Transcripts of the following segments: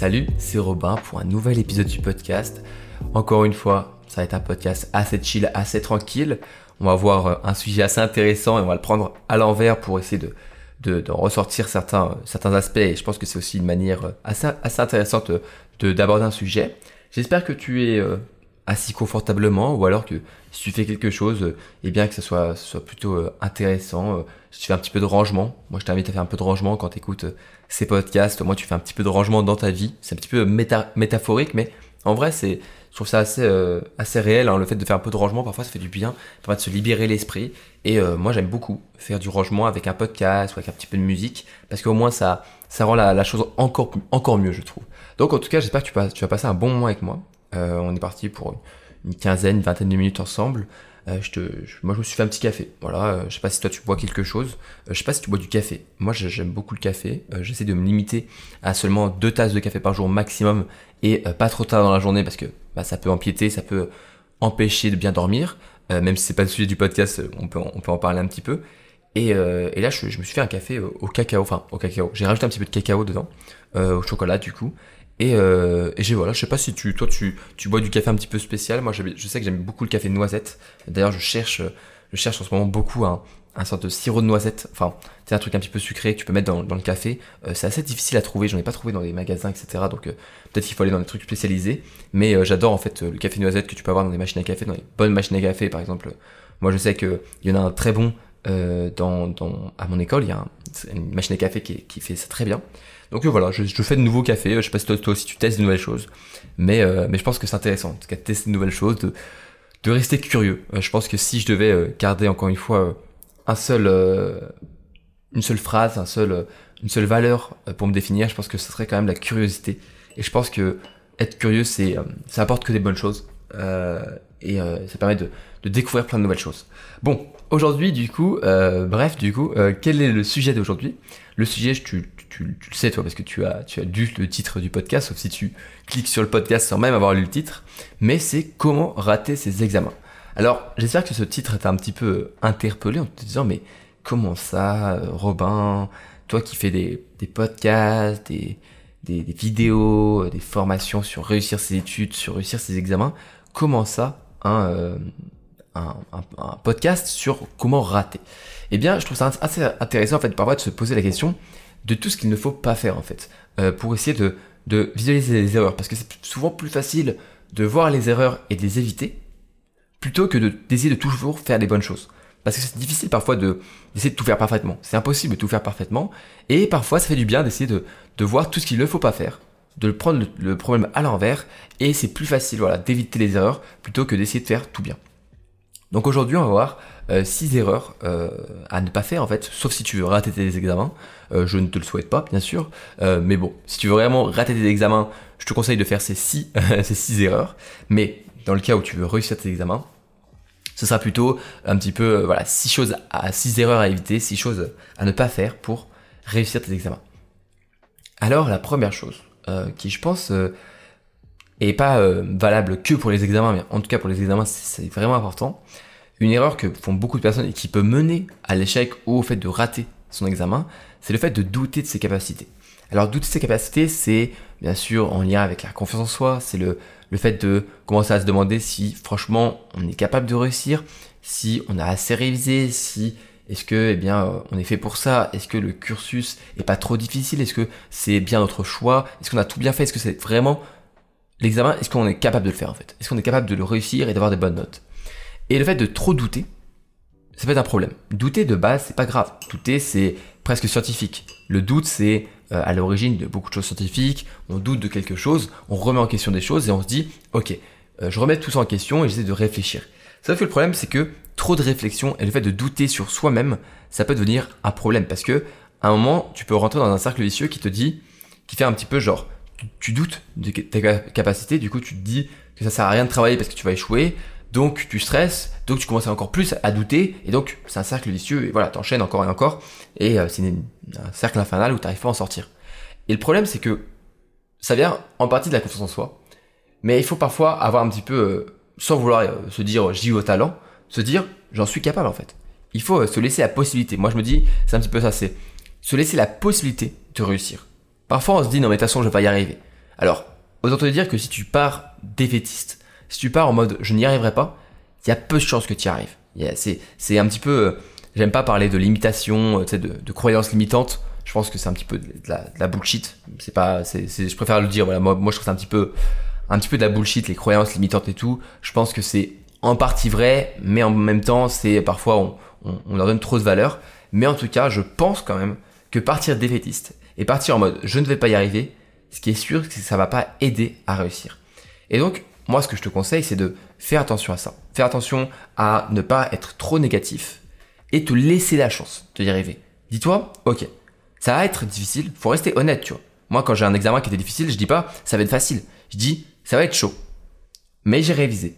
Salut, c'est Robin pour un nouvel épisode du podcast. Encore une fois, ça va être un podcast assez chill, assez tranquille. On va voir euh, un sujet assez intéressant et on va le prendre à l'envers pour essayer de, de, ressortir certains, aspects. Et je pense que c'est aussi une manière euh, assez, intéressante d'aborder un sujet. J'espère que tu es euh, assis confortablement ou alors que si tu fais quelque chose, et eh bien que ce soit, soit plutôt intéressant. si tu fais un petit peu de rangement, moi je t'invite à faire un peu de rangement quand tu écoutes ces podcasts. Moi tu fais un petit peu de rangement dans ta vie. C'est un petit peu métaphorique, mais en vrai c'est je trouve ça assez, euh, assez réel. Hein, le fait de faire un peu de rangement, parfois ça fait du bien, ça permet de se libérer l'esprit. Et euh, moi j'aime beaucoup faire du rangement avec un podcast ou avec un petit peu de musique, parce qu'au moins ça, ça rend la, chose encore, encore mieux, je trouve. Donc en tout cas, j'espère que tu, vas, tu vas passer un bon moment avec moi. Euh, on est parti pour une quinzaine, une vingtaine de minutes ensemble. Euh, je moi, je me suis fait un petit café. Voilà, euh, je sais pas si toi tu bois quelque chose. Je sais pas si tu bois du café. Moi, j'aime beaucoup le café. J'essaie de me limiter à seulement deux tasses de café par jour maximum et pas trop tard dans la journée parce que bah, ça peut empiéter, ça peut empêcher de bien dormir. même si c'est pas le sujet du podcast, on peut, en parler un petit peu. Et, là, je, je, me suis fait un café au cacao, enfin au cacao. J'ai rajouté un petit peu de cacao dedans, au chocolat du coup. Et, euh, et j'ai voilà, je sais pas si tu, toi tu, tu bois du café un petit peu spécial. Moi, je, sais que j'aime beaucoup le café noisette. D'ailleurs, je cherche, je cherche en ce moment beaucoup un, un sorte de sirop de noisette. Enfin, c'est un truc un petit peu sucré que tu peux mettre dans, le café. Euh, c'est assez difficile à trouver. J'en ai pas trouvé dans les magasins, etc. Donc euh, peut-être qu'il faut aller dans des trucs spécialisés. Mais euh, j'adore en fait le café noisette que tu peux avoir dans des machines à café, dans les bonnes machines à café, par exemple. Moi, je sais que il y en a un très bon dans, dans, à mon école. Il y a une machine à café qui, qui fait ça très bien. Donc euh, voilà, je, fais de nouveaux cafés. Je sais pas si toi, aussi tu testes de nouvelles choses, mais euh, mais je pense que c'est intéressant, en tout cas de tester de nouvelles choses, de rester curieux. Euh, je pense que si je devais garder encore une fois un seul une seule phrase, un seul une seule valeur pour me définir, je pense que ce serait quand même la curiosité. Et je pense que être curieux, ça apporte que des bonnes choses. et ça permet de, découvrir plein de nouvelles choses. Bon, aujourd'hui, du coup, bref, du coup, quel est le sujet d'aujourd'hui? Le sujet, tu, tu, le sais toi parce que tu as, tu as lu le titre du podcast, sauf si tu cliques sur le podcast sans même avoir lu le titre, mais c'est comment rater ses examens. Alors j'espère que ce titre t'a un petit peu interpellé en te disant mais comment ça, Robin, toi qui fais des, des podcasts, des, des, vidéos, des formations sur réussir ses études, sur réussir ses examens, comment ça euh, un, un, podcast sur comment rater? Eh bien je trouve ça assez intéressant en fait parfois de se poser la question de tout ce qu'il ne faut pas faire en fait, euh, pour essayer de, de visualiser les erreurs, parce que c'est souvent plus facile de voir les erreurs et de les éviter, plutôt que d'essayer de, toujours faire les bonnes choses. Parce que c'est difficile parfois de d'essayer de tout faire parfaitement. C'est impossible de tout faire parfaitement. Et parfois, ça fait du bien d'essayer de, de voir tout ce qu'il ne faut pas faire, de prendre le, problème à l'envers. Et c'est plus facile, voilà, d'éviter les erreurs plutôt que d'essayer de faire tout bien. Donc aujourd'hui, on va voir 6 euh, erreurs euh, à ne pas faire en fait, sauf si tu veux rater tes examens. Euh, je ne te le souhaite pas, bien sûr. mais bon, si tu veux vraiment rater tes examens, je te conseille de faire ces 6 ces six erreurs. Mais dans le cas où tu veux réussir tes examens, ce sera plutôt un petit peu voilà six choses à six erreurs à éviter, six choses à ne pas faire pour réussir tes examens. Alors la première chose qui je pense est pas valable que pour les examens, mais en tout cas pour les examens c'est vraiment important, une erreur que font beaucoup de personnes et qui peut mener à l'échec ou au fait de rater son examen, c'est le fait de douter de ses capacités. Alors douter de ses capacités, c'est bien sûr en lien avec la confiance en soi, c'est le, le fait de commencer à se demander si franchement on est capable de réussir, si on a assez révisé, si est-ce que eh bien on est fait pour ça, est-ce que le cursus est pas trop difficile, est-ce que c'est bien notre choix, est-ce qu'on a tout bien fait, est-ce que c'est vraiment l'examen, est-ce qu'on est capable de le faire en fait, est-ce qu'on est capable de le réussir et d'avoir des bonnes notes? Et le fait de trop douter, ça peut être un problème. Douter de base, c'est pas grave. Douter, c'est presque scientifique. Le doute, c'est euh, à l'origine de beaucoup de choses scientifiques. On doute de quelque chose, on remet en question des choses et on se dit, ok, euh, je remets tout ça en question et j'essaie de réfléchir. Ça fait le problème, c'est que trop de réflexion et le fait de douter sur soi-même, ça peut devenir un problème parce que un moment, tu peux rentrer dans un cercle vicieux qui te dit, qui fait un petit peu genre, tu, doutes de tes capacités, du coup tu te dis que ça sert à rien de travailler parce que tu vas échouer, donc tu stresses, donc tu commences encore plus à douter, et donc c'est un cercle vicieux, et voilà, t'enchaînes encore et encore, et euh, c'est un cercle infernal où t'arrives pas à en sortir. Et le problème c'est que ça vient en partie de la confiance en soi, mais il faut parfois avoir un petit peu, euh, sans vouloir euh, se dire j'y au talent, se dire j'en suis capable en fait. Il faut se laisser la possibilité. Moi je me dis, c'est un petit peu ça, c'est se laisser la possibilité de réussir. Parfois on se dit non mais de toute façon je vais pas y arriver. Alors, autant te dire que si tu pars défaitiste, si tu pars en mode je n'y arriverai pas, il y a peu de chances que tu y arrives. C'est un petit peu, euh, j'aime pas parler de limitation, de, de croyances limitantes. Je pense que c'est un petit peu de la, de la bullshit. C'est pas, c'est, je préfère le dire. Voilà, moi, moi je trouve c'est un petit peu, un petit peu de la bullshit, les croyances limitantes et tout. Je pense que c'est en partie vrai, mais en même temps, c'est parfois on, on, leur donne trop de valeur. Mais en tout cas, je pense quand même que partir défaitiste et partir en mode je ne vais pas y arriver, ce qui est sûr, c'est que ça va pas aider à réussir. Et donc, moi, ce que je te conseille, c'est de faire attention à ça. Faire attention à ne pas être trop négatif et te laisser la chance de y arriver. Dis-toi, ok, ça va être difficile, faut rester honnête, tu vois. Moi, quand j'ai un examen qui était difficile, je dis pas ça va être facile. Je dis ça va être chaud. Mais j'ai révisé.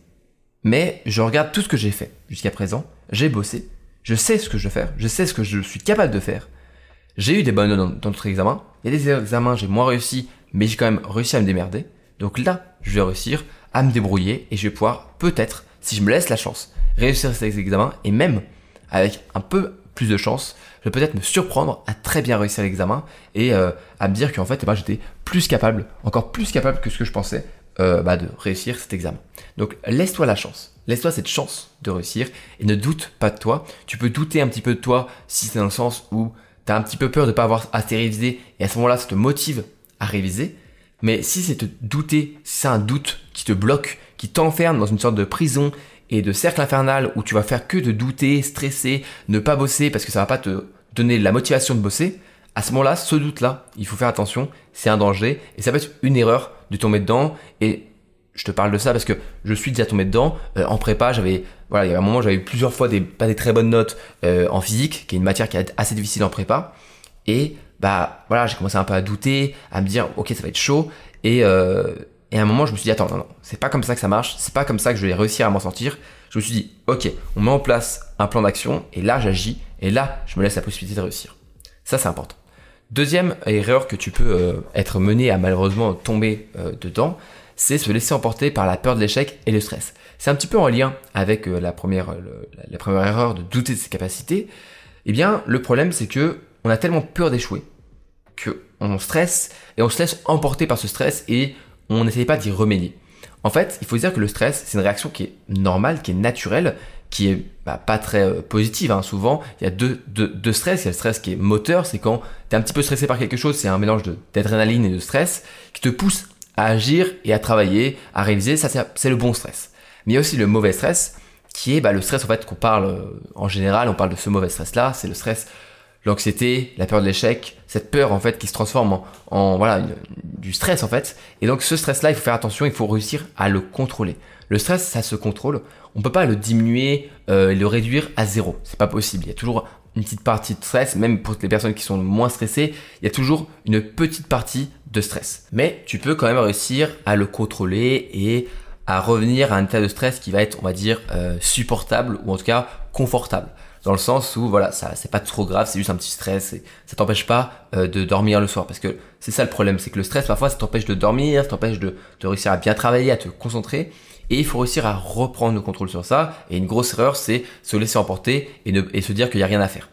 Mais je regarde tout ce que j'ai fait jusqu'à présent. J'ai bossé. Je sais ce que je veux faire. Je sais ce que je suis capable de faire. J'ai eu des bonnes notes dans notre examen. Il y a des examens, j'ai moins réussi, mais j'ai quand même réussi à me démerder. Donc là, je vais réussir à me débrouiller et je vais pouvoir peut-être, si je me laisse la chance, réussir ces examens et même avec un peu plus de chance, je vais peut-être me surprendre à très bien réussir l'examen et euh, à me dire qu'en fait, eh ben, j'étais plus capable, encore plus capable que ce que je pensais euh, bah, de réussir cet examen. Donc laisse-toi la chance, laisse-toi cette chance de réussir et ne doute pas de toi. Tu peux douter un petit peu de toi si c'est dans le sens où tu as un petit peu peur de ne pas avoir assez révisé et à ce moment-là, ça te motive à réviser. Mais si c'est te douter, si c'est un doute qui te bloque, qui t'enferme dans une sorte de prison et de cercle infernal où tu vas faire que de douter, stresser, ne pas bosser parce que ça va pas te donner la motivation de bosser, à ce moment-là, ce doute-là, il faut faire attention, c'est un danger et ça peut être une erreur de tomber dedans et je te parle de ça parce que je suis déjà tombé dedans euh, en prépa j'avais voilà il y a un moment j'avais plusieurs fois des pas des très bonnes notes euh, en physique qui est une matière qui est assez difficile en prépa et bah voilà, j'ai commencé un peu à douter, à me dire ok ça va être chaud et euh, et à un moment je me suis dit attends non non c'est pas comme ça que ça marche, c'est pas comme ça que je vais réussir à m'en sortir. Je me suis dit ok on met en place un plan d'action et là j'agis et là je me laisse la possibilité de réussir. Ça c'est important. Deuxième erreur que tu peux euh, être mené à malheureusement tomber euh, dedans, c'est se laisser emporter par la peur de l'échec et le stress. C'est un petit peu en lien avec la première la première erreur de douter de ses capacités. Eh bien le problème c'est que on a tellement peur d'échouer qu'on stresse et on se laisse emporter par ce stress et on n'essaye pas d'y remédier. En fait, il faut dire que le stress, c'est une réaction qui est normale, qui est naturelle, qui est bah, pas très euh, positive. Hein. Souvent, il y a deux, stress. Il y a le stress qui est moteur, c'est quand tu es un petit peu stressé par quelque chose, c'est un mélange d'adrénaline et de stress qui te pousse à agir et à travailler, à réaliser. Ça, c'est le bon stress. Mais il y a aussi le mauvais stress, qui est bah, le stress en fait qu'on parle euh, en général. On parle de ce mauvais stress-là. C'est le stress l'anxiété, la peur de l'échec, cette peur en fait qui se transforme en, voilà du stress en fait. Et donc ce stress-là, il faut faire attention, il faut réussir à le contrôler. Le stress, ça se contrôle. On peut pas le diminuer, euh, le réduire à zéro. C'est pas possible. Il y a toujours une petite partie de stress, même pour les personnes qui sont moins stressées, il y a toujours une petite partie de stress. Mais tu peux quand même réussir à le contrôler et à revenir à un état de stress qui va être, on va dire, euh, supportable ou en tout cas confortable dans le sens où voilà, ça c'est pas trop grave, c'est juste un petit stress et ça t'empêche pas euh, de dormir le soir parce que c'est ça le problème, c'est que le stress parfois ça t'empêche de dormir, ça t'empêche de, réussir à bien travailler, à te concentrer et il faut réussir à reprendre le contrôle sur ça et une grosse erreur c'est se laisser emporter et, ne, et se dire qu'il y a rien à faire.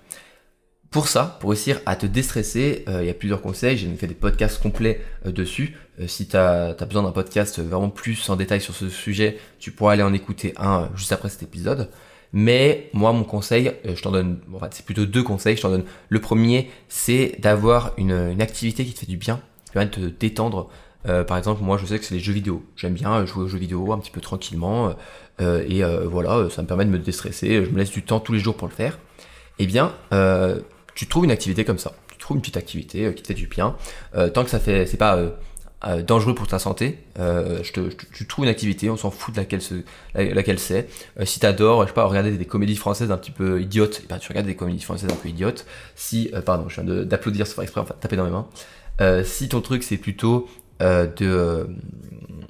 Pour ça, pour réussir à te déstresser, euh, il y a plusieurs conseils. J'ai fait des podcasts complets euh, dessus. si tu as, besoin d'un podcast vraiment plus en détail sur ce sujet, tu pourras aller en écouter un juste après cet épisode. Mais moi, mon conseil, euh, je t'en donne, c'est plutôt deux conseils. Je t'en donne. Le premier, c'est d'avoir une, activité qui te fait du bien, qui permet de te détendre. Euh, par exemple, moi, je sais que c'est les jeux vidéo. J'aime bien jouer aux jeux vidéo un petit peu tranquillement. Euh, et voilà, ça me permet de me déstresser. Je me laisse du temps tous les jours pour le faire. Eh bien, tu trouves une activité comme ça. Tu trouves une petite activité qui te fait du bien. tant que ça fait, c'est pas euh, dangereux pour ta santé, euh, je te, tu trouves une activité, on s'en fout de laquelle, laquelle c'est. Euh, si t'adores, je sais pas, regarder des, comédies françaises un petit peu idiotes, et eh ben, tu regardes des comédies françaises un peu idiotes. Si, euh, pardon, je viens d'applaudir sans faire exprès, enfin taper dans mes mains. si ton truc c'est plutôt de,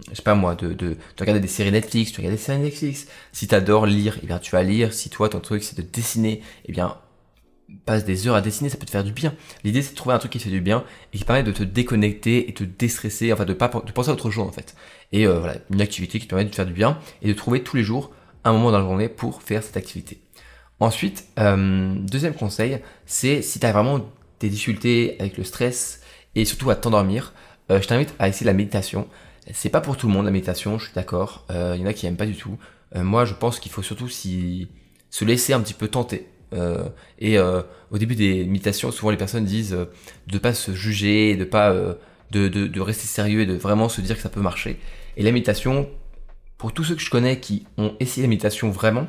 je sais pas moi, de, de, de, regarder des séries Netflix, tu regardes des séries Netflix. Si t'adores lire, et eh bien tu vas lire. Si toi ton truc c'est de dessiner, et eh bien passe des heures à dessiner, ça peut te faire du bien. L'idée, c'est de trouver un truc qui te fait du bien et qui permet de te déconnecter et te déstresser, enfin de pas de penser à autre chose en fait. Et euh, voilà, une activité qui te permet de te faire du bien et de trouver tous les jours un moment dans la journée pour faire cette activité. Ensuite, euh, deuxième conseil, c'est si tu as vraiment des difficultés avec le stress et surtout à t'endormir, je t'invite à essayer la méditation. C'est pas pour tout le monde la méditation, je suis d'accord. Il y en a qui aiment pas du tout. moi, je pense qu'il faut surtout si, se laisser un petit peu tenter. Et au début des méditations, souvent les personnes disent de pas se juger, de pas de, de, rester sérieux et de vraiment se dire que ça peut marcher. Et la méditation, pour tous ceux que je connais qui ont essayé la méditation vraiment,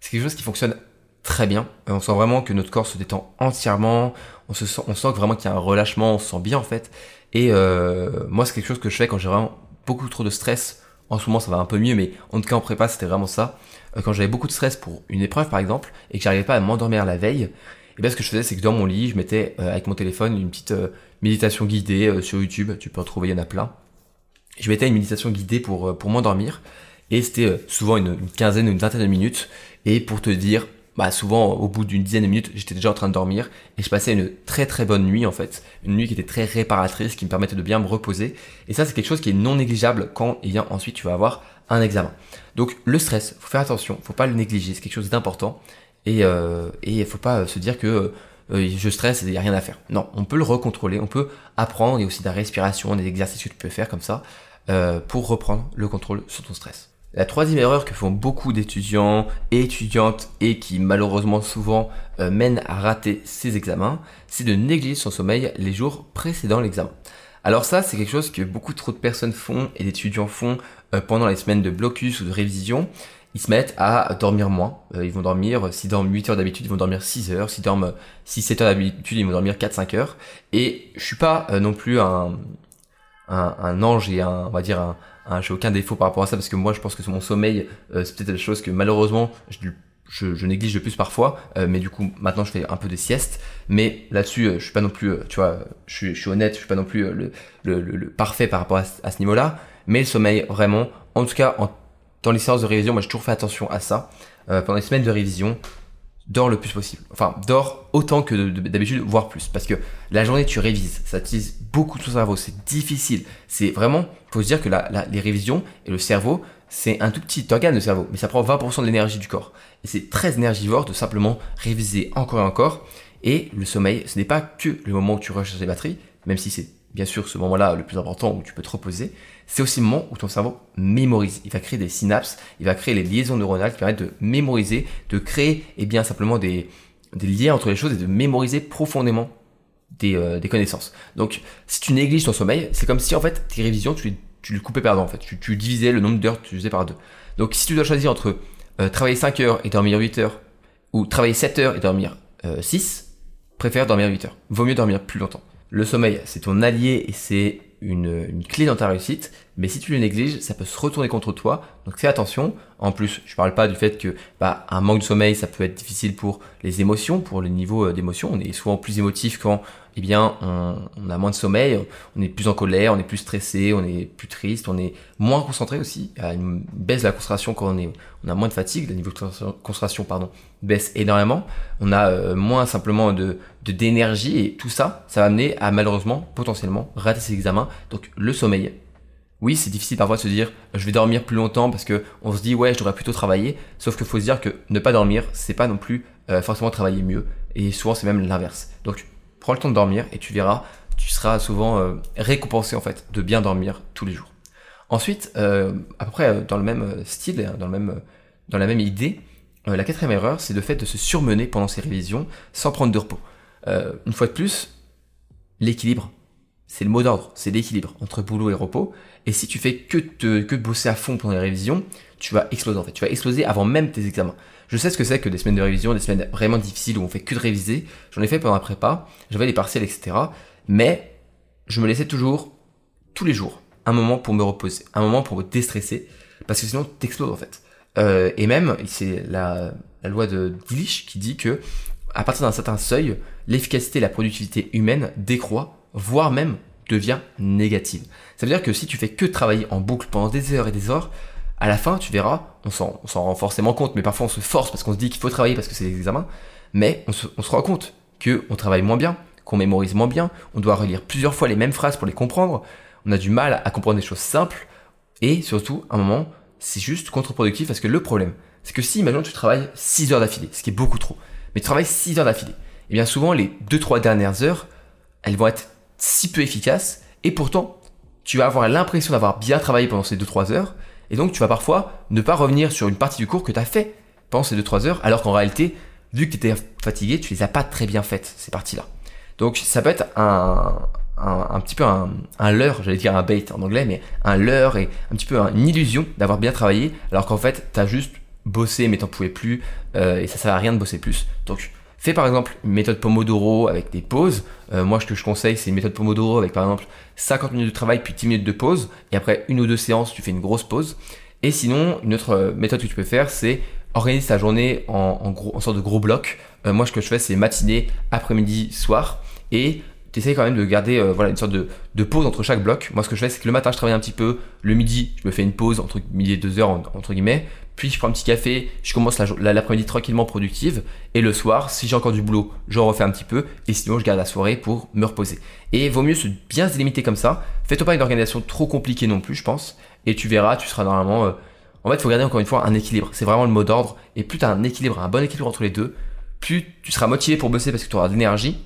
c'est quelque chose qui fonctionne très bien. Euh, on sent vraiment que notre corps se détend entièrement. On, se sent, on sent vraiment qu'il y a un relâchement, on se sent bien en fait. Et euh, moi, c'est quelque chose que je fais quand j'ai vraiment beaucoup trop de stress. En ce moment, ça va un peu mieux, mais en tout cas en prépa, c'était vraiment ça. Euh, quand j'avais beaucoup de stress pour une épreuve, par exemple, et que j'arrivais pas à m'endormir la veille, et eh bien ce que je faisais, c'est que dans mon lit, je mettais avec mon téléphone une petite méditation guidée sur YouTube. Tu peux en trouver, il y en a plein. Je mettais une méditation guidée pour pour m'endormir. Et c'était souvent une, quinzaine ou une vingtaine de minutes. Et pour te dire, bah souvent au bout d'une dizaine de minutes, j'étais déjà en train de dormir et je passais une très très bonne nuit en fait, une nuit qui était très réparatrice, qui me permettait de bien me reposer. Et ça c'est quelque chose qui est non négligeable quand et eh ensuite tu vas avoir un examen. Donc le stress, faut faire attention, faut pas le négliger, c'est quelque chose d'important et euh, et faut pas se dire que euh, je stresse et il n'y a rien à faire. Non, on peut le recontrôler, on peut apprendre, il y a aussi de la respiration, des exercices que tu peux faire comme ça euh, pour reprendre le contrôle sur ton stress. La troisième erreur que font beaucoup d'étudiants et étudiantes et qui malheureusement souvent euh, mène à rater ses examens, c'est de négliger son sommeil les jours précédant l'examen. Alors ça, c'est quelque chose que beaucoup trop de personnes font et d'étudiants font euh, pendant les semaines de blocus ou de révision. Ils se mettent à dormir moins. Euh, ils vont dormir, s'ils dorment 8 heures d'habitude, ils vont dormir 6 heures. S'ils dorment 6-7 heures d'habitude, ils vont dormir 4-5 heures. Et je suis pas non plus un, un, un, ange et un, on va dire un, Hein, j'ai aucun défaut par rapport à ça parce que moi je pense que mon sommeil euh, c'est peut-être la chose que malheureusement je, je, néglige le plus parfois, euh, mais du coup maintenant je fais un peu des siestes. Mais là-dessus, euh, je suis pas non plus, tu vois, je suis, je suis honnête, je suis pas non plus le, le, le, parfait par rapport à, ce niveau-là. Mais le sommeil, vraiment, en tout cas, en, dans les séances de révision, moi j'ai toujours fait attention à ça. pendant les semaines de révision, dors le plus possible. Enfin, dors autant que d'habitude, voire plus. Parce que la journée, tu révises. Ça utilise beaucoup de ton cerveau. C'est difficile. C'est vraiment, faut se dire que la, les révisions et le cerveau, c'est un tout petit organe de cerveau. Mais ça prend 20% de l'énergie du corps. Et c'est très énergivore de simplement réviser encore et encore. Et le sommeil, ce n'est pas que le moment où tu recharges les batteries, même si c'est bien sûr ce moment-là le plus important où tu peux te reposer, c'est aussi le moment où ton cerveau mémorise. Il va créer des synapses, il va créer les liaisons neuronales qui permettent de mémoriser, de créer eh bien simplement des liens entre les choses et de mémoriser profondément des, euh, des connaissances. Donc si tu négliges ton sommeil, c'est comme si en fait tes révisions, tu, tu le coupais perdant en fait. Tu, tu divisais le nombre d'heures que tu faisais par deux. Donc si tu dois choisir entre euh, travailler 5 heures et dormir 8 heures, ou travailler 7 heures et dormir 6, euh, préfère dormir 8 heures. Vaut mieux dormir plus longtemps. Le sommeil, c'est ton allié et c'est une, une, clé dans ta réussite, mais si tu le négliges, ça peut se retourner contre toi. Donc fais attention. En plus, je parle pas du fait que bah, un manque de sommeil, ça peut être difficile pour les émotions, pour le niveau euh, d'émotion. On est souvent plus émotif quand eh bien, on, a moins de sommeil, on est plus en colère, on est plus stressé, on est plus triste, on est moins concentré aussi. Il baisse la concentration quand on, est, on a moins de fatigue, le niveau de concentration pardon, baisse énormément. On a euh, moins simplement de d'énergie et tout ça, ça va amener à malheureusement, potentiellement, rater ses examens. Donc le sommeil. Oui, c'est difficile parfois de se dire je vais dormir plus longtemps parce que on se dit ouais je devrais plutôt travailler. Sauf qu'il faut se dire que ne pas dormir, c'est pas non plus euh, forcément travailler mieux. Et souvent c'est même l'inverse. Donc prends le temps de dormir et tu verras, tu seras souvent euh, récompensé en fait de bien dormir tous les jours. Ensuite, euh, près dans le même style, hein, dans, le même, dans la même idée, la quatrième erreur, c'est le fait de se surmener pendant ses révisions sans prendre de repos. une fois de plus, l'équilibre, c'est le mot d'ordre, c'est l'équilibre entre boulot et repos. Et si tu fais que te, que bosser à fond pendant les révisions, tu vas exploser en fait. Tu vas exploser avant même tes examens. Je sais ce que c'est que des semaines de révision, des semaines vraiment difficiles où on fait que de réviser. J'en ai fait pendant la prépa, j'avais les partiels, etc. Mais je me laissais toujours, tous les jours, un moment pour me reposer, un moment pour me déstresser, parce que sinon t'exploses en fait. Euh, et même, c'est la, la loi de Dillich qui dit que à partir d'un certain seuil, l'efficacité et la productivité humaine décroît, voire même devient négative. Ça veut dire que si tu fais que travailler en boucle pendant des heures et des heures, à la fin, tu verras, on s'en, rend forcément compte, mais parfois on se force parce qu'on se dit qu'il faut travailler parce que c'est des examens, mais on se, on se rend compte qu'on travaille moins bien, qu'on mémorise moins bien, on doit relire plusieurs fois les mêmes phrases pour les comprendre, on a du mal à comprendre des choses simples, et surtout, à un moment, c'est juste contre-productif parce que le problème, c'est que si, imagine, tu travailles 6 heures d'affilée, ce qui est beaucoup trop, mais tu travailles 6 heures d'affilée, et eh bien souvent, les 2-3 dernières heures, elles vont être si peu efficaces, et pourtant, tu vas avoir l'impression d'avoir bien travaillé pendant ces 2-3 heures, et donc tu vas parfois ne pas revenir sur une partie du cours que tu as fait pendant ces 2-3 heures, alors qu'en réalité, vu que tu étais fatigué, tu les as pas très bien faites, ces parties-là. Donc ça peut être un, un, petit peu un, un leurre, j'allais dire un bait en anglais, mais un leurre et un petit peu une illusion d'avoir bien travaillé, alors qu'en fait, tu as juste bossé mais t'en pouvais plus, euh, et ça sert à rien de bosser plus. Donc fais par exemple une méthode Pomodoro avec des pauses. Euh, moi, ce que je conseille, c'est une méthode Pomodoro avec par exemple 50 minutes de travail puis 10 minutes de pause, et après une ou deux séances, tu fais une grosse pause. Et sinon, une autre euh, méthode que tu peux faire, c'est organiser ta journée en, sorte de gros bloc. moi, ce que je fais, c'est matinée, après-midi, soir. Et tu essaies quand même de garder euh, voilà, une sorte de, de, pause entre chaque bloc. Moi, ce que je fais, c'est que le matin, je travaille un petit peu. Le midi, je me fais une pause entre midi et deux heures, entre guillemets. Puis, je prends un petit café. Je commence l'après-midi tranquillement productive. Et le soir, si j'ai encore du boulot, j'en refais un petit peu. Et sinon, je garde la soirée pour me reposer. Et vaut mieux se bien se délimiter comme ça. Fais-toi pas une organisation trop compliquée non plus, je pense. Et tu verras, tu seras normalement. Euh, en fait, il faut garder encore une fois un équilibre. C'est vraiment le mot d'ordre. Et plus tu as un équilibre, un bon équilibre entre les deux, plus tu seras motivé pour bosser parce que tu auras de l'énergie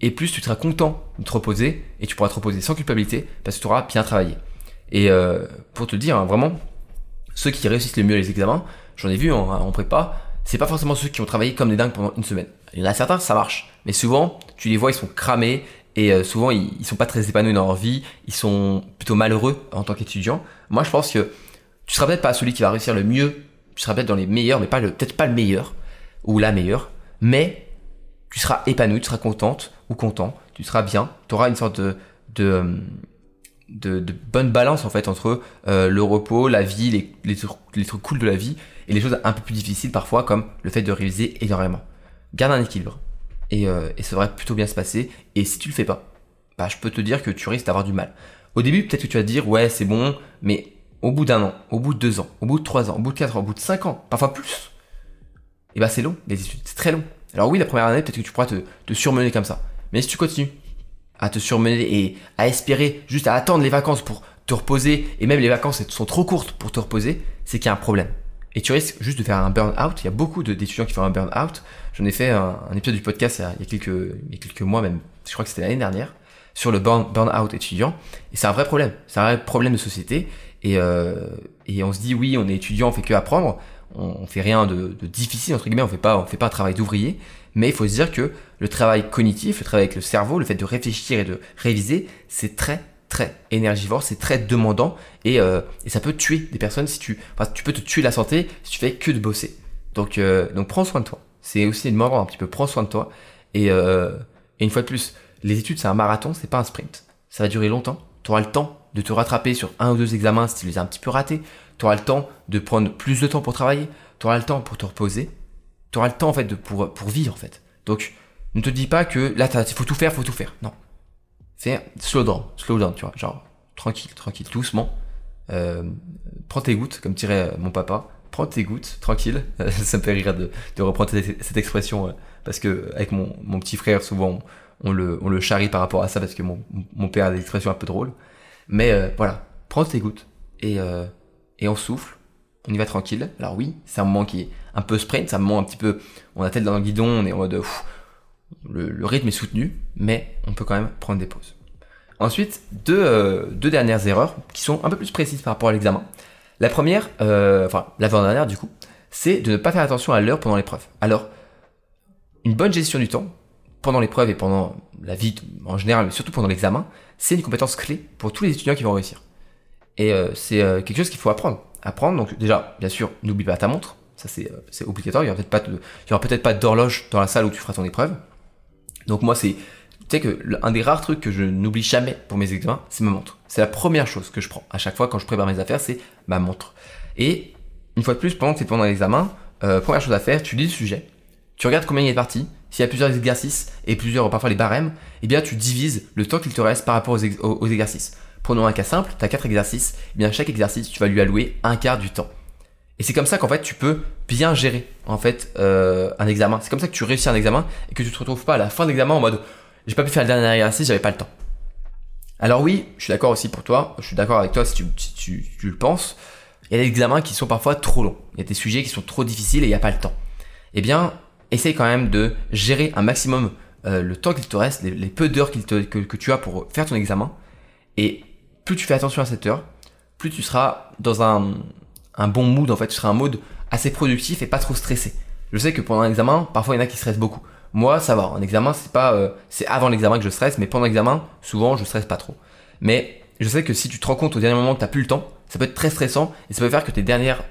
et plus tu seras content de te reposer et tu pourras te reposer sans culpabilité parce que tu auras bien travaillé. Et euh, pour te dire, hein, vraiment, ceux qui réussissent le mieux les examens, j'en ai vu en, prépa, c'est pas forcément ceux qui ont travaillé comme des dingues pendant une semaine. Il y en a certains, ça marche, mais souvent, tu les vois, ils sont cramés et euh, souvent, ils, ils, sont pas très épanouis dans leur vie, ils sont plutôt malheureux en tant qu'étudiants. Moi, je pense que tu seras peut-être pas celui qui va réussir le mieux, tu seras peut-être dans les meilleurs, mais peut-être pas le meilleur ou la meilleure, mais tu seras épanoui, tu seras contente ou content, tu seras bien, tu auras une sorte de, de, bonne balance en fait entre euh, le repos, la vie, les, les, les, trucs cool de la vie et les choses un peu plus difficiles parfois comme le fait de réviser énormément. Garde un équilibre et, euh, et ça devrait plutôt bien se passer et si tu le fais pas, bah, je peux te dire que tu risques d'avoir du mal. Au début peut-être que tu vas te dire ouais c'est bon mais au bout d'un an, au bout de deux ans, au bout de trois ans, au bout de quatre ans, au bout de cinq ans, parfois plus, et bah c'est long les études, c'est très long. Alors oui, la première année, peut-être que tu pourras te, surmener comme ça. Mais si tu continues à te surmener et à espérer, juste à attendre les vacances pour te reposer, et même les vacances sont trop courtes pour te reposer, c'est qu'il y a un problème. Et tu risques juste de faire un burn-out. Il y a beaucoup d'étudiants qui font un burn-out. J'en ai fait un, épisode du podcast il y, a, quelques, mois même, je crois que c'était l'année dernière, sur le burn, out étudiant. Et c'est un vrai problème. C'est un vrai problème de société. Et, euh, et on se dit, oui, on est étudiant, on fait que apprendre on, fait rien de, difficile entre guillemets, on fait pas, on fait pas un travail d'ouvrier, mais il faut se dire que le travail cognitif, le travail avec le cerveau, le fait de réfléchir et de réviser, c'est très très énergivore, c'est très demandant et, euh, et, ça peut tuer des personnes si tu, enfin, tu peux te tuer la santé si tu fais que de bosser. Donc euh, donc prends soin de toi. C'est aussi une mort un petit peu, prends soin de toi et, euh, et une fois de plus, les études c'est un marathon, c'est pas un sprint. Ça va durer longtemps. Tu auras le temps de te rattraper sur un ou deux examens si tu les as un petit peu ratés tu auras le temps de prendre plus de temps pour travailler, tu auras le temps pour te reposer, tu auras le temps en fait de, pour, pour vivre en fait. Donc ne te dis pas que là il faut tout faire, faut tout faire. Non. Fais slow down, slow down, tu vois, genre tranquille, tranquille, doucement. Euh, prends tes gouttes, comme dirait euh, mon papa. Prends tes gouttes, tranquille. ça me fait rire de, de reprendre cette, expression euh, parce que avec mon, mon petit frère, souvent on, le, on le charrie par rapport à ça parce que mon, mon père a des expressions un peu drôles. Mais voilà, prends tes gouttes et et on souffle, on y va tranquille. Alors oui, c'est un moment qui est un peu sprint, c'est un moment un petit peu, on a tête dans le guidon, on est en mode, le, rythme est soutenu, mais on peut quand même prendre des pauses. Ensuite, deux, euh, deux dernières erreurs qui sont un peu plus précises par rapport à l'examen. La première, euh, enfin l'avant-dernière du coup, c'est de ne pas faire attention à l'heure pendant l'épreuve. Alors, une bonne gestion du temps pendant l'épreuve et pendant la vie en général, mais surtout pendant l'examen, c'est une compétence clé pour tous les étudiants qui vont réussir. Et euh, c'est euh, quelque chose qu'il faut apprendre. Apprendre, donc déjà, bien sûr, n'oublie pas ta montre. Ça, c'est, euh, obligatoire. Il y aura peut-être pas peut-être pas d'horloge dans la salle où tu feras ton épreuve. Donc moi, c'est, tu sais que un des rares trucs que je n'oublie jamais pour mes examens, c'est ma montre. C'est la première chose que je prends à chaque fois quand je prépare mes affaires, c'est ma montre. Et une fois de plus, pendant que tu es pendant l'examen, première chose à faire, tu lis le sujet, tu regardes combien il de parties. S'il y a plusieurs exercices et plusieurs, parfois les barèmes, eh bien tu divises le temps qu'il te reste par rapport aux exercices. Prenons un cas simple, tu as quatre exercices, eh bien chaque exercice, tu vas lui allouer un quart du temps. Et c'est comme ça qu'en fait, tu peux bien gérer en fait euh, un examen. C'est comme ça que tu réussis un examen et que tu te retrouves pas à la fin de l'examen en mode j'ai pas pu faire le dernier exercice, j'avais pas le temps. Alors oui, je suis d'accord aussi pour toi, je suis d'accord avec toi si, tu, le penses. Il y a des examens qui sont parfois trop longs. Il y a des sujets qui sont trop difficiles et il n'y a pas le temps. Eh bien, essaye quand même de gérer un maximum euh, le temps qu'il te reste, les, peu d'heures que, que tu as pour faire ton examen. Et plus tu fais attention à cette heure, plus tu seras dans un, bon mood en fait, tu seras un mode assez productif et pas trop stressé. Je sais que pendant un examen, parfois il y en a qui stressent beaucoup. Moi, ça va. En examen, c'est pas, euh, c'est avant l'examen que je stresse, mais pendant l'examen, souvent, je stresse pas trop. Mais je sais que si tu te rends compte au dernier moment que t'as plus le temps, ça peut être très stressant et ça peut faire que tes dernières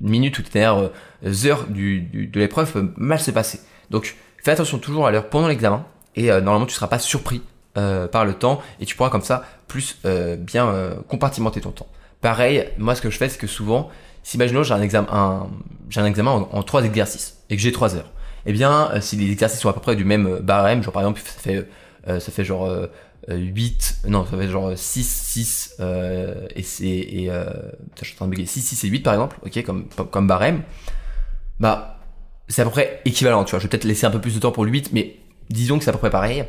minutes ou tes dernières euh, heures de l'épreuve peuvent mal se passer. Donc, fais attention toujours à l'heure pendant l'examen et euh, normalement, tu seras pas surpris par le temps et tu pourras comme ça plus bien compartimenter ton temps. Pareil, moi, ce que je fais, c'est que souvent, si imaginons j'ai un examen, j'ai un examen en, trois exercices et que j'ai trois heures eh bien, euh, si les exercices sont à peu près du même euh, barème, genre par exemple, ça fait, euh, ça fait genre 8, non, ça fait genre 6, 6, et c'est, et, je suis en train de bugger, 6, 6 et 8 par exemple, ok, comme, comme barème, bah, c'est à peu près équivalent, tu vois, je vais peut-être laisser un peu plus de temps pour le 8, mais disons que c'est à peu près pareil.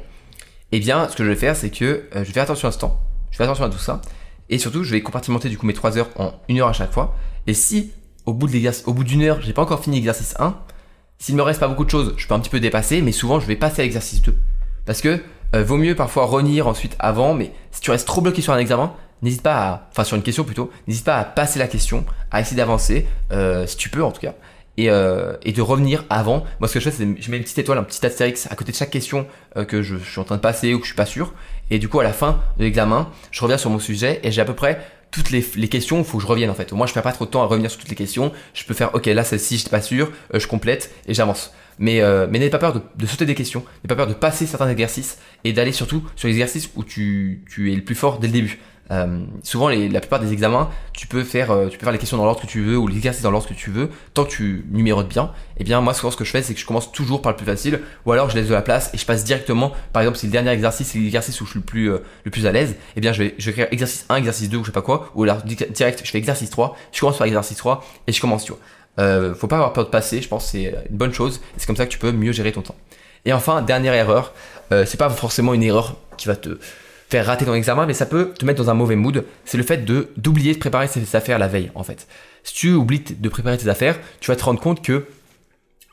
Eh bien, ce que je vais faire, c'est que je vais faire attention à ce temps, je fais attention à tout ça, et surtout, je vais compartimenter du coup mes 3 heures en 1 heure à chaque fois, et si au bout d'une heure, j'ai pas encore fini l'exercice 1, s'il me reste pas beaucoup de choses, je peux un petit peu dépasser, mais souvent je vais passer à l'exercice 2. Parce que euh, vaut mieux parfois renir ensuite avant, mais si tu restes trop bloqué sur un examen, n'hésite pas à, enfin sur une question plutôt, n'hésite pas à passer la question, à essayer d'avancer, euh, si tu peux en tout cas, et, euh, et de revenir avant. Moi ce que je fais c'est je mets une petite étoile, un petit astérix à côté de chaque question que je, suis en train de passer ou que je suis pas sûr, et du coup à la fin de l'examen, je reviens sur mon sujet et j'ai à peu près toutes les, les questions, il faut que je revienne en fait. Moi, je perds pas trop de temps à revenir sur toutes les questions. Je peux faire, ok, là, celle-ci, j'étais pas sûr, euh, je complète et j'avance. Mais, euh, mais n'ayez pas peur de, de, sauter des questions, n'ayez pas peur de passer certains exercices et d'aller surtout sur l'exercice où tu, tu es le plus fort dès le début. Euh, souvent, les, la plupart des examens, tu peux faire, euh, tu peux faire les questions dans l'ordre que tu veux ou l'exercice dans l'ordre que tu veux, tant que tu numérotes bien. Et eh bien, moi, souvent, ce que je fais, c'est que je commence toujours par le plus facile, ou alors je laisse de la place et je passe directement. Par exemple, si le dernier exercice, c'est l'exercice où je suis le plus, euh, le plus à l'aise, et eh bien, je vais, je vais écrire exercice 1, exercice 2 ou je sais pas quoi, ou alors direct, je fais exercice 3, je commence par exercice 3 et je commence, tu vois. Euh, faut pas avoir peur de passer, je pense c'est une bonne chose, c'est comme ça que tu peux mieux gérer ton temps. Et enfin, dernière erreur, c'est pas forcément une erreur qui va te faire rater ton examen, mais ça peut te mettre dans un mauvais mood. C'est le fait de d'oublier de préparer ses affaires la veille, en fait. Si tu oublies de préparer tes affaires, tu vas te rendre compte que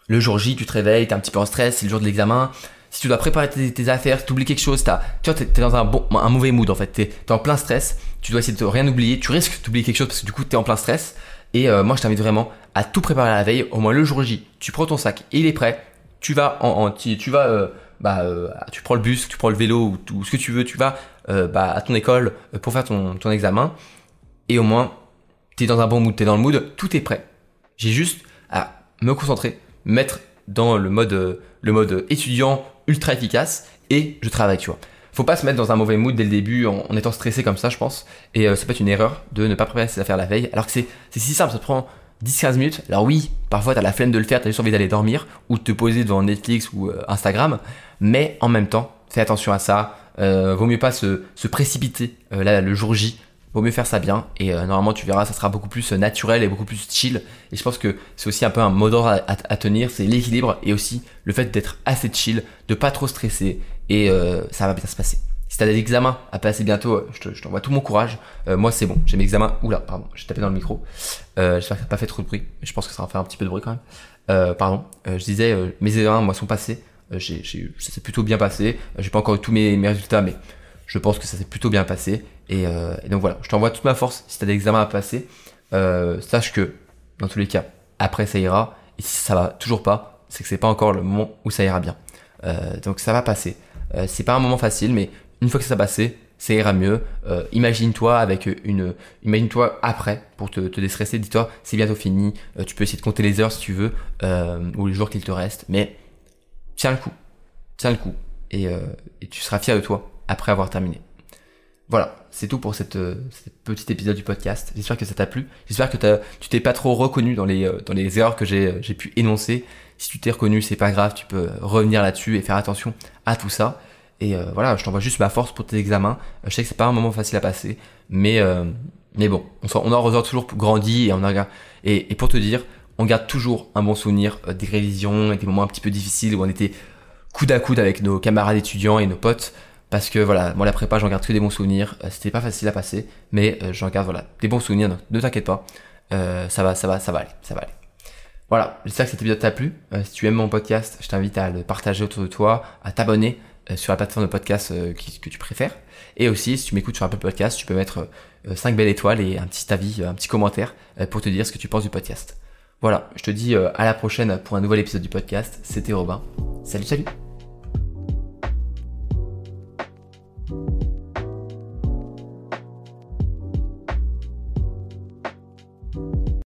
le jour J, tu te réveilles, t'es un petit peu en stress, c'est le jour de l'examen. Si tu dois préparer tes, affaires, tu oublies quelque chose, as, tu vois, t'es, es dans un bon, un mauvais mood en fait. T'es, es en plein stress. Tu dois essayer de rien oublier. Tu risques d'oublier quelque chose parce que du coup t'es en plein stress. Et euh, moi, je t'invite vraiment à tout préparer la veille. Au moins le jour J, tu prends ton sac, il est prêt. Tu vas en, tu vas euh, bah, euh, tu prends le bus, tu prends le vélo ou, ce que tu veux, tu vas euh, bah, à ton école euh, pour faire ton, examen et au moins tu es dans un bon mood, tu es dans le mood, tout est prêt. J'ai juste à me concentrer, mettre dans le mode, le mode étudiant ultra efficace et je travaille, tu vois. Faut pas se mettre dans un mauvais mood dès le début en, étant stressé comme ça, je pense. Et ça peut être une erreur de ne pas préparer ses affaires la veille, alors que c'est si simple, ça te prend 10-15 minutes. Alors oui, parfois tu as la flemme de le faire, tu as juste envie d'aller dormir ou de te poser devant Netflix ou euh, Instagram, mais en même temps, fais attention à ça. Euh, vaut mieux pas se, précipiter euh, là, le jour J. Vaut mieux faire ça bien et normalement tu verras ça sera beaucoup plus naturel et beaucoup plus chill et je pense que c'est aussi un peu un mot d'ordre à, à, tenir c'est l'équilibre et aussi le fait d'être assez chill de pas trop stresser et ça va bien se passer t'as des examens à passer bientôt, euh, je t'envoie tout mon courage. Euh, moi, c'est bon. J'ai mes examens. Oula, pardon, j'ai tapé dans le micro. Euh, J'espère que ça n'a pas fait trop de bruit. Je pense que ça va faire un petit peu de bruit quand même. Pardon. Je disais, mes examens, moi, sont passés. j'ai, ça s'est plutôt bien passé. j'ai pas encore eu tous mes, mes, résultats, mais je pense que ça s'est plutôt bien passé. Et, et donc voilà, je t'envoie toute ma force. Si t'as des examens à passer, sache que dans tous les cas, après ça ira. Et si ça va toujours pas, c'est que c'est pas encore le moment où ça ira bien. donc ça va passer. c'est pas un moment facile, mais une fois que ça passé, ça ira mieux. Euh, imagine-toi avec une, imagine-toi après pour te, déstresser. Dis-toi, c'est bientôt fini. Euh, tu peux essayer de compter les heures si tu veux euh, ou les jours qu'il te reste, mais tiens le coup, tiens le coup, et, tu seras fier de toi après avoir terminé. Voilà, c'est tout pour cette, petit épisode du podcast. J'espère que ça t'a plu. J'espère que tu t'es pas trop reconnu dans les, dans les erreurs que j'ai pu énoncer. Si tu t'es reconnu, c'est pas grave, tu peux revenir là-dessus et faire attention à tout ça. Et euh, voilà, je t'envoie juste ma force pour tes examens. Euh, je sais que c'est pas un moment facile à passer, mais euh, mais bon, on, on en ressort toujours grandi et on a et, pour te dire, on garde toujours un bon souvenir des révisions et des moments un petit peu difficiles où on était coude à coude avec nos camarades étudiants et nos potes. Parce que voilà, moi la prépa, j'en garde que des bons souvenirs. C'était pas facile à passer, mais j'en garde voilà des bons souvenirs. Donc ne t'inquiète pas, ça va, ça va, ça va aller, ça va aller. Voilà, j'espère que cet épisode t'a plu. si tu aimes mon podcast, je t'invite à le partager autour de toi, à t'abonner sur la plateforme de podcast que tu préfères. Et aussi, si tu m'écoutes sur Apple Podcast, tu peux mettre 5 belles étoiles et un petit avis, un petit commentaire pour te dire ce que tu penses du podcast. Voilà, je te dis à la prochaine pour un nouvel épisode du podcast. C'était Robin. Salut, salut